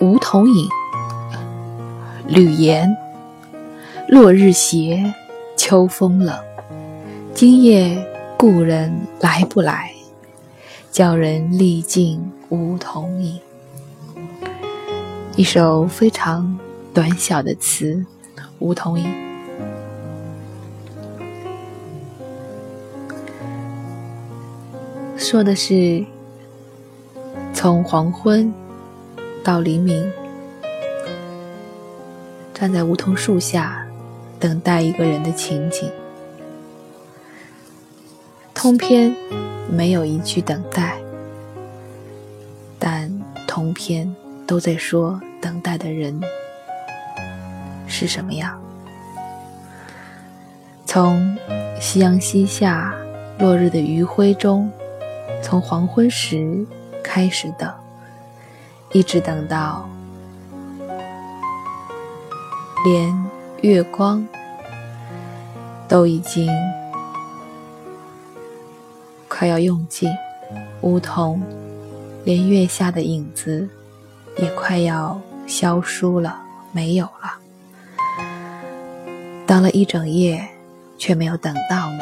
梧桐影，吕岩。落日斜，秋风冷。今夜故人来不来？叫人历尽梧桐影。一首非常短小的词，《梧桐影》，说的是从黄昏到黎明，站在梧桐树下。等待一个人的情景，通篇没有一句等待，但通篇都在说等待的人是什么样。从夕阳西下，落日的余晖中，从黄昏时开始等，一直等到连。月光都已经快要用尽，梧桐连月下的影子也快要消疏了，没有了。等了一整夜，却没有等到你。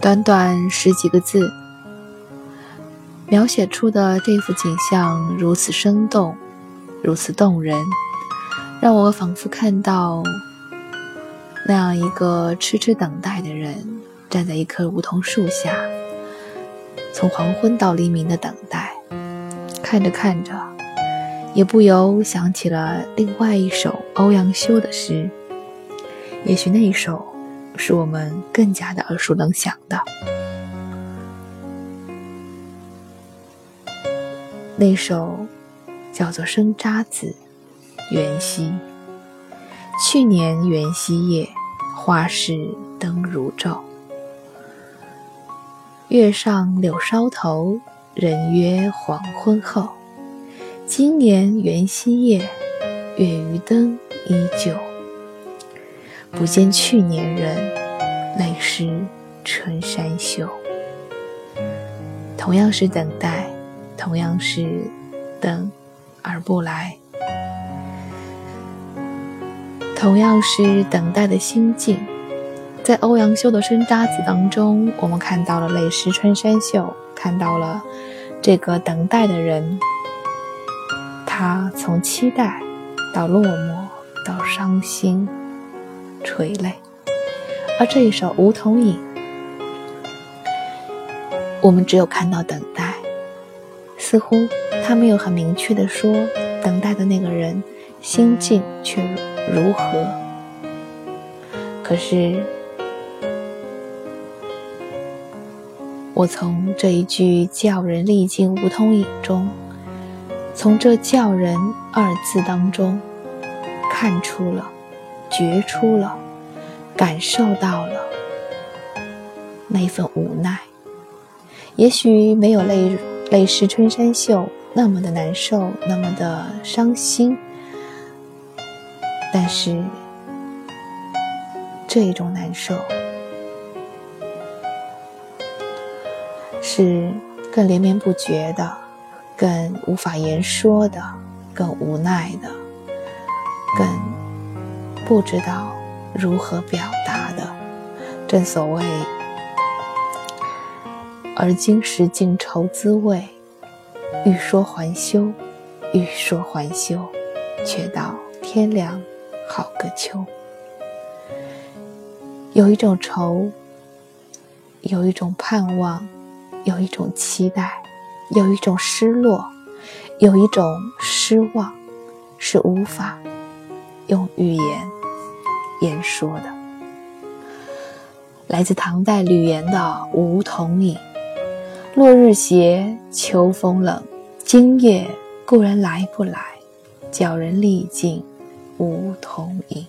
短短十几个字。描写出的这幅景象如此生动，如此动人，让我仿佛看到那样一个痴痴等待的人，站在一棵梧桐树下，从黄昏到黎明的等待。看着看着，也不由想起了另外一首欧阳修的诗，也许那一首是我们更加的耳熟能详的。那首叫做《生查子·元夕》。去年元夕夜，花市灯如昼。月上柳梢头，人约黄昏后。今年元夕夜，月余灯依旧。不见去年人，泪湿春衫袖。同样是等待。同样是等而不来，同样是等待的心境。在欧阳修的《生查子》当中，我们看到了泪湿春衫袖，看到了这个等待的人，他从期待到落寞，到伤心垂泪。而这一首《梧桐影》，我们只有看到等待。似乎他没有很明确的说，等待的那个人心境却如何。可是，我从这一句“叫人历尽梧桐影”中，从这“叫人”二字当中，看出了、觉出了、感受到了那份无奈。也许没有泪。泪湿春衫袖，那么的难受，那么的伤心。但是，这种难受是更连绵不绝的，更无法言说的，更无奈的，更不知道如何表达的。正所谓。而今识尽愁滋味，欲说还休，欲说还休，却道天凉好个秋。有一种愁，有一种盼望，有一种期待，有一种失落，有一种失望，是无法用语言言说的。来自唐代吕岩的《梧桐影》。落日斜，秋风冷。今夜故人来不来？叫人历尽梧桐影。